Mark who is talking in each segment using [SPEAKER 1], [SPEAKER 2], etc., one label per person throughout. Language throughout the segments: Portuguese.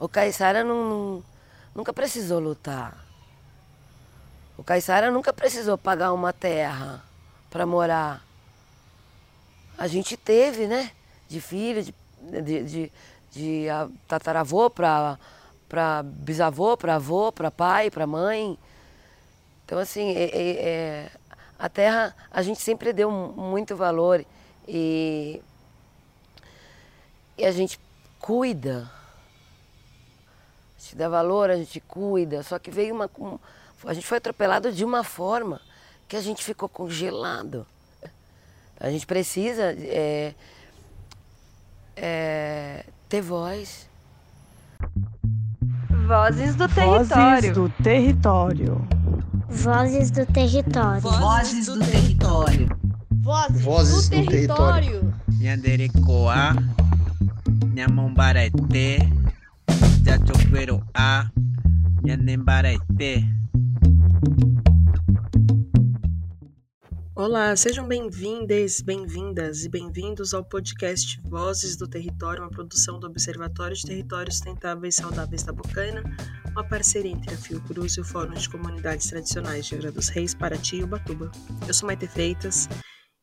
[SPEAKER 1] O Caiçara não, nunca precisou lutar. O Caiçara nunca precisou pagar uma terra para morar. A gente teve, né? De filho, de, de, de, de tataravô para bisavô, para avô, para pai, para mãe. Então, assim, é, é, é, a terra a gente sempre deu muito valor e, e a gente cuida. A gente dá valor, a gente cuida. Só que veio uma. A gente foi atropelado de uma forma que a gente ficou congelado. A gente precisa é, é, ter voz.
[SPEAKER 2] Vozes do território.
[SPEAKER 3] Vozes do território.
[SPEAKER 4] Vozes do território.
[SPEAKER 5] Vozes do território.
[SPEAKER 6] Vozes, Vozes do, do território.
[SPEAKER 7] Nhanderecoa, Nhamombarete, Jachoqueroa, Nhanembarete.
[SPEAKER 8] Olá, sejam bem-vindas, bem-vindas e bem-vindos ao podcast Vozes do Território, uma produção do Observatório de Territórios Sustentáveis e Saudáveis da Bocaina, uma parceria entre a Fiocruz e o Fórum de Comunidades Tradicionais de Angra dos Reis, Paraty e Ubatuba. Eu sou Maite Freitas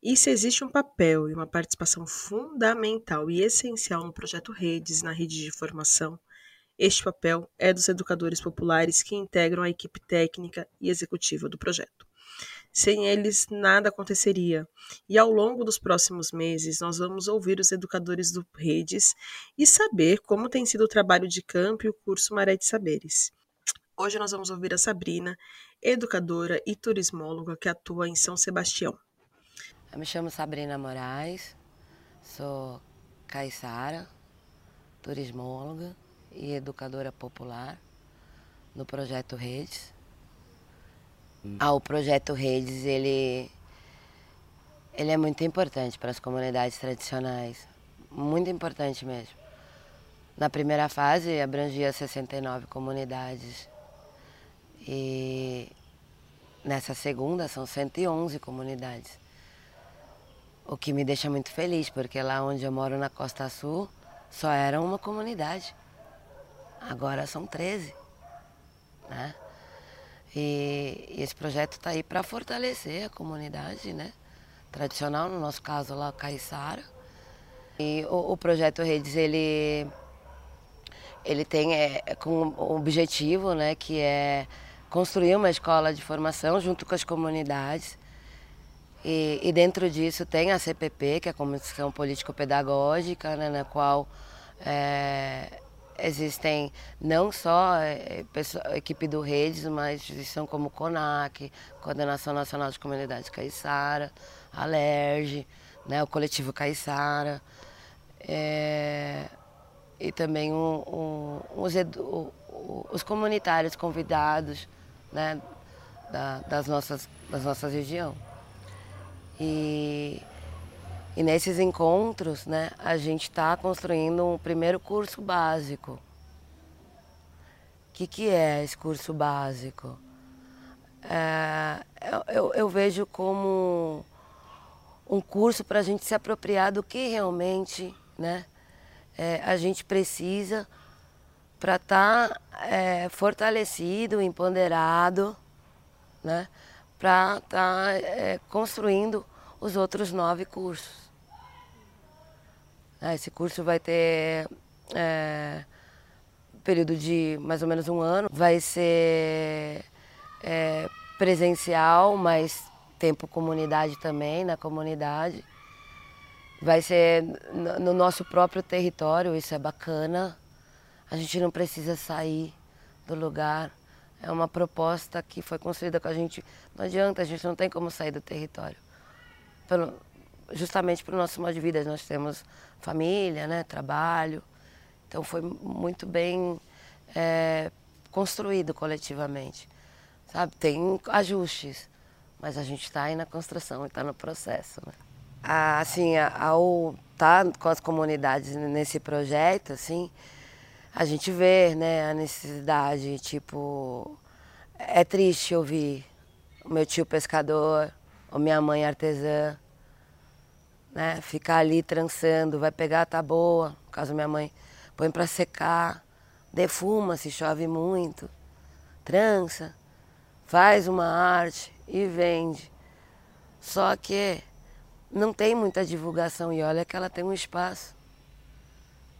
[SPEAKER 8] e se existe um papel e uma participação fundamental e essencial no projeto Redes na rede de formação, este papel é dos educadores populares que integram a equipe técnica e executiva do projeto. Sem eles, nada aconteceria. E ao longo dos próximos meses, nós vamos ouvir os educadores do Redes e saber como tem sido o trabalho de campo e o curso Maré de Saberes. Hoje nós vamos ouvir a Sabrina, educadora e turismóloga que atua em São Sebastião.
[SPEAKER 1] Eu me chamo Sabrina Moraes, sou caiçara, turismóloga e educadora popular no projeto Redes. Ah, o projeto Redes, ele, ele é muito importante para as comunidades tradicionais. Muito importante mesmo. Na primeira fase, abrangia 69 comunidades. E nessa segunda, são 111 comunidades. O que me deixa muito feliz, porque lá onde eu moro, na Costa Sul, só era uma comunidade. Agora são 13. Né? E, esse projeto está aí para fortalecer a comunidade né? tradicional, no nosso caso lá, Caiçara. E o, o, projeto Redes, ele, ele tem é, é com um objetivo, né, que é construir uma escola de formação junto com as comunidades. E, e dentro disso tem a CPP, que é a Comissão Político-Pedagógica, né, na qual é, existem não só pessoa, equipe do Redes, mas instituição como CONAC, Coordenação Nacional de Comunidades Caiçara, Alerge, né, o coletivo Caiçara, é, e também um, um, os, os, comunitários convidados né, da, das, nossas, das nossas regiões. E e nesses encontros, né, a gente está construindo um primeiro curso básico. O que, que é esse curso básico? É, eu, eu vejo como um curso para a gente se apropriar do que realmente né, é, a gente precisa para estar tá, é, fortalecido, empoderado, né, para estar tá, é, construindo os outros nove cursos. Ah, esse curso vai ter é, período de mais ou menos um ano. Vai ser é, presencial, mas tempo comunidade também, na comunidade. Vai ser no nosso próprio território, isso é bacana. A gente não precisa sair do lugar. É uma proposta que foi construída com a gente. Não adianta, a gente não tem como sair do território. Pelo, justamente para o nosso modo de vida. Nós temos família, né, trabalho. Então foi muito bem é, construído coletivamente. Sabe, tem ajustes, mas a gente está aí na construção e está no processo. Né? Assim, ao estar tá com as comunidades nesse projeto, assim, a gente vê né, a necessidade, tipo, é triste ouvir o meu tio pescador, ou minha mãe artesã, né? Ficar ali trançando, vai pegar, tá boa, no caso minha mãe, põe para secar, defuma se chove muito, trança, faz uma arte e vende. Só que não tem muita divulgação e olha que ela tem um espaço.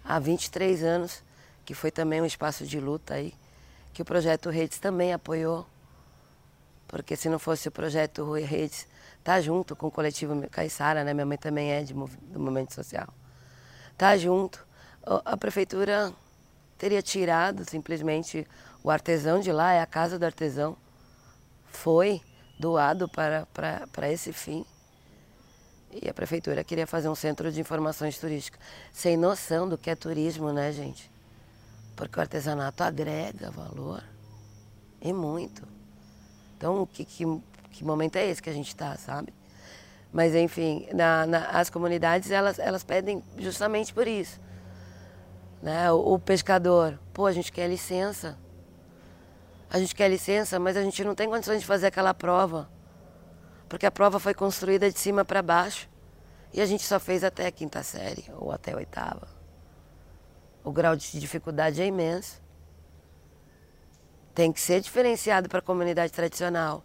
[SPEAKER 1] Há 23 anos, que foi também um espaço de luta aí, que o projeto Redes também apoiou. Porque se não fosse o projeto Redes, tá junto com o coletivo Caissara, né? Minha mãe também é de, do movimento social. Tá junto. A prefeitura teria tirado simplesmente o artesão de lá, é a casa do artesão. Foi doado para, para, para esse fim. E a prefeitura queria fazer um centro de informações turísticas. Sem noção do que é turismo, né, gente? Porque o artesanato agrega valor. E muito. Então, que, que, que momento é esse que a gente está, sabe? Mas, enfim, na, na, as comunidades, elas, elas pedem justamente por isso. Né? O, o pescador, pô, a gente quer licença a gente quer licença, mas a gente não tem condições de fazer aquela prova. Porque a prova foi construída de cima para baixo. E a gente só fez até a quinta série, ou até a oitava. O grau de dificuldade é imenso. Tem que ser diferenciado para a comunidade tradicional,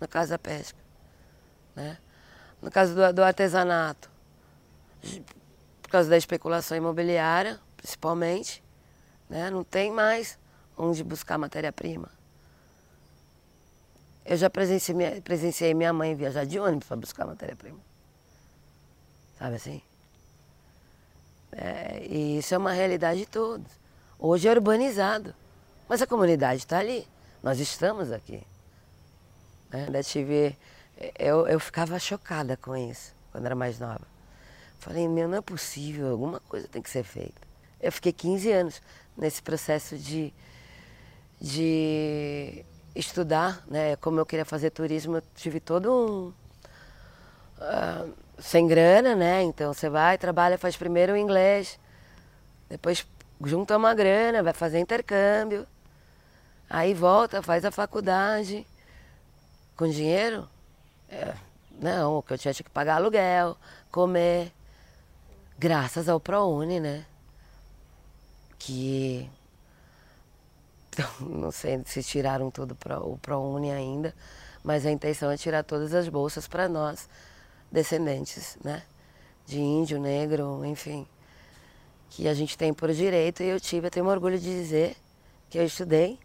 [SPEAKER 1] no caso da pesca. Né? No caso do, do artesanato, por causa da especulação imobiliária, principalmente, né? não tem mais onde buscar matéria-prima. Eu já presenciei, presenciei minha mãe viajar de ônibus para buscar matéria-prima. Sabe assim? É, e isso é uma realidade de todos. Hoje é urbanizado, mas a comunidade está ali. Nós estamos aqui. Né? Da TV, eu, eu ficava chocada com isso quando era mais nova. Falei, meu, não é possível, alguma coisa tem que ser feita. Eu fiquei 15 anos nesse processo de, de estudar, né? Como eu queria fazer turismo, eu tive todo um uh, sem grana, né? Então você vai, trabalha, faz primeiro o inglês, depois junta uma grana, vai fazer intercâmbio, aí volta, faz a faculdade com dinheiro. É, não, que eu tinha que pagar aluguel, comer, graças ao ProUni, né? Que não sei se tiraram tudo para o ProUni ainda, mas a intenção é tirar todas as bolsas para nós, descendentes, né? De índio, negro, enfim, que a gente tem por direito e eu tive, eu tenho orgulho de dizer que eu estudei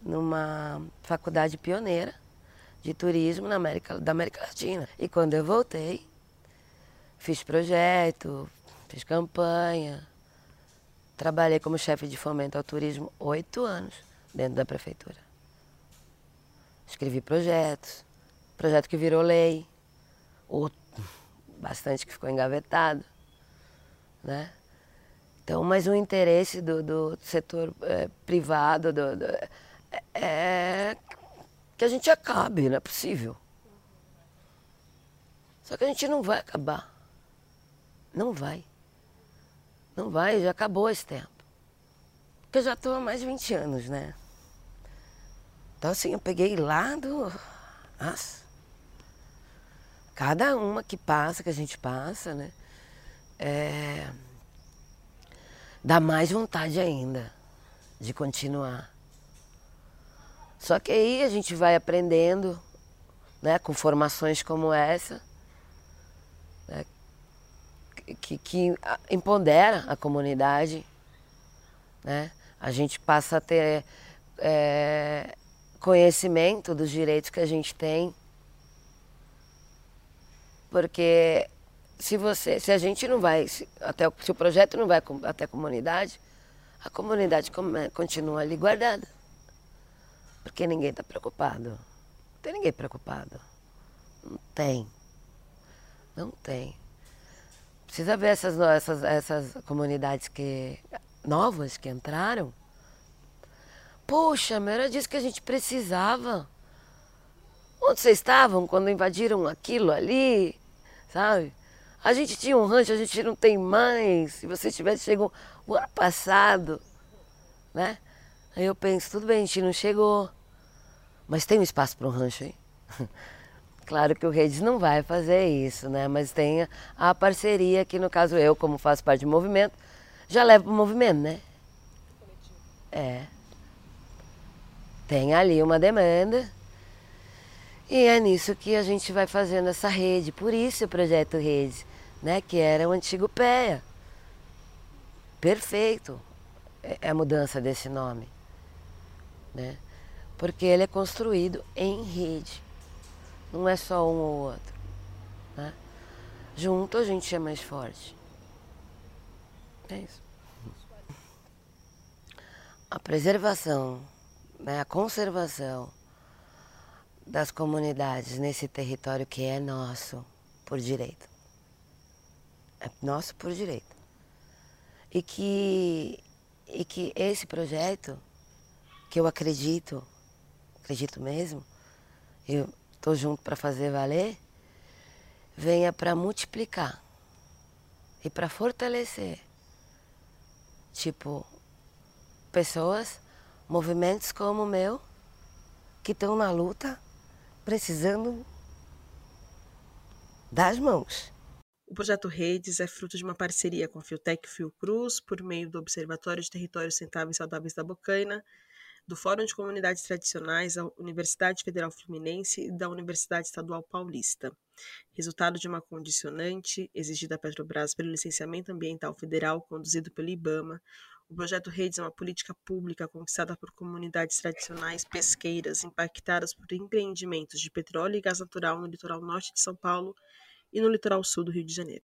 [SPEAKER 1] numa faculdade pioneira de turismo na América, da América Latina. E quando eu voltei, fiz projeto, fiz campanha, Trabalhei como chefe de fomento ao turismo oito anos dentro da prefeitura. Escrevi projetos, projeto que virou lei, outro, bastante que ficou engavetado, né? Então, mas o interesse do, do setor é, privado do, do, é, é que a gente acabe, não é possível. Só que a gente não vai acabar. Não vai. Não vai, já acabou esse tempo. Porque eu já estou há mais de 20 anos, né? Então assim, eu peguei lá do. Nossa. Cada uma que passa, que a gente passa, né? É... Dá mais vontade ainda de continuar. Só que aí a gente vai aprendendo, né, com formações como essa, que, que empodera a comunidade, né? A gente passa a ter é, conhecimento dos direitos que a gente tem, porque se você, se a gente não vai, se, até se o projeto não vai até a comunidade, a comunidade continua ali guardada, porque ninguém está preocupado. Não tem ninguém preocupado. Não tem. Não tem. Precisa ver essas, essas, essas comunidades que, novas que entraram. Poxa, mas era disso que a gente precisava. Onde vocês estavam quando invadiram aquilo ali? Sabe? A gente tinha um rancho, a gente não tem mais. Se você tivesse chegado o ano passado, né? Aí eu penso, tudo bem, a gente não chegou. Mas tem um espaço para um rancho aí? Claro que o Redes não vai fazer isso, né? Mas tem a parceria que, no caso, eu, como faço parte do movimento, já levo para o movimento, né? É. Tem ali uma demanda. E é nisso que a gente vai fazendo essa rede. Por isso o projeto Rede, né? Que era o antigo PEA. Perfeito. É a mudança desse nome. Né? Porque ele é construído em rede. Não é só um ou outro. Né? Junto a gente é mais forte. É isso. A preservação, né, a conservação das comunidades nesse território que é nosso por direito. É nosso por direito. E que, e que esse projeto, que eu acredito, acredito mesmo, eu estou junto para fazer valer, venha para multiplicar e para fortalecer. Tipo, pessoas, movimentos como o meu, que estão na luta, precisando das mãos.
[SPEAKER 8] O projeto Redes é fruto de uma parceria com a Fiotec Fiocruz, por meio do Observatório de Territórios Sustentáveis e Saudáveis da Bocaina, do Fórum de Comunidades Tradicionais da Universidade Federal Fluminense e da Universidade Estadual Paulista. Resultado de uma condicionante exigida à Petrobras pelo licenciamento ambiental federal conduzido pelo IBAMA, o projeto Redes é uma política pública conquistada por comunidades tradicionais pesqueiras impactadas por empreendimentos de petróleo e gás natural no litoral norte de São Paulo e no litoral sul do Rio de Janeiro.